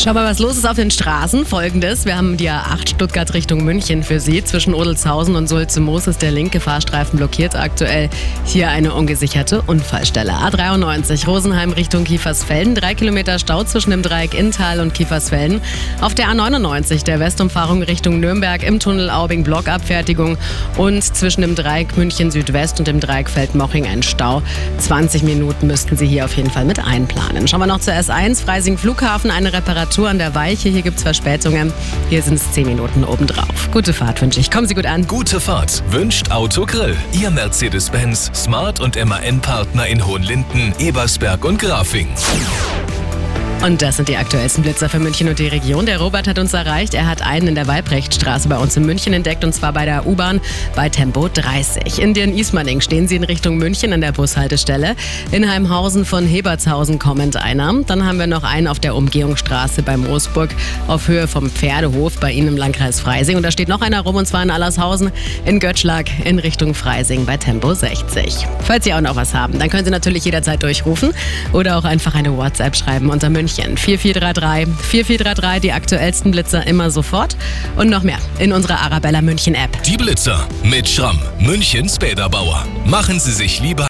Schau mal, was los ist auf den Straßen. Folgendes: Wir haben die A8 Stuttgart Richtung München für Sie. Zwischen Odelshausen und Sulze-Moos ist der linke Fahrstreifen blockiert. Aktuell hier eine ungesicherte Unfallstelle. A93 Rosenheim Richtung Kiefersfelden. Drei Kilometer Stau zwischen dem Dreieck Inntal und Kiefersfelden. Auf der A99 der Westumfahrung Richtung Nürnberg im Tunnel Aubing Blockabfertigung. Und zwischen dem Dreieck München Südwest und dem Dreieck Feldmoching ein Stau. 20 Minuten müssten Sie hier auf jeden Fall mit einplanen. Schauen wir noch zur S1 Freising Flughafen. Eine Reparatur Reparatur an der Weiche. Hier gibt es Verspätungen. Hier sind es 10 Minuten obendrauf. Gute Fahrt wünsche ich. Kommen Sie gut an. Gute Fahrt wünscht Autogrill. Ihr Mercedes-Benz Smart und MAN-Partner in Hohenlinden, Ebersberg und Grafing. Und das sind die aktuellsten Blitzer für München und die Region. Der Robert hat uns erreicht. Er hat einen in der Weibrechtstraße bei uns in München entdeckt und zwar bei der U-Bahn bei Tempo 30. In den Ismaning stehen sie in Richtung München an der Bushaltestelle. In Heimhausen von Hebertshausen kommend einer. Dann haben wir noch einen auf der Umgehungsstraße bei Moosburg auf Höhe vom Pferdehof bei Ihnen im Landkreis Freising. Und da steht noch einer rum und zwar in Allershausen in Göttschlag in Richtung Freising bei Tempo 60. Falls Sie auch noch was haben, dann können Sie natürlich jederzeit durchrufen oder auch einfach eine WhatsApp schreiben unter München München 4433 4433, die aktuellsten Blitzer immer sofort und noch mehr in unserer Arabella München App. Die Blitzer mit Schramm, Münchens Bäderbauer. Machen Sie sich lieber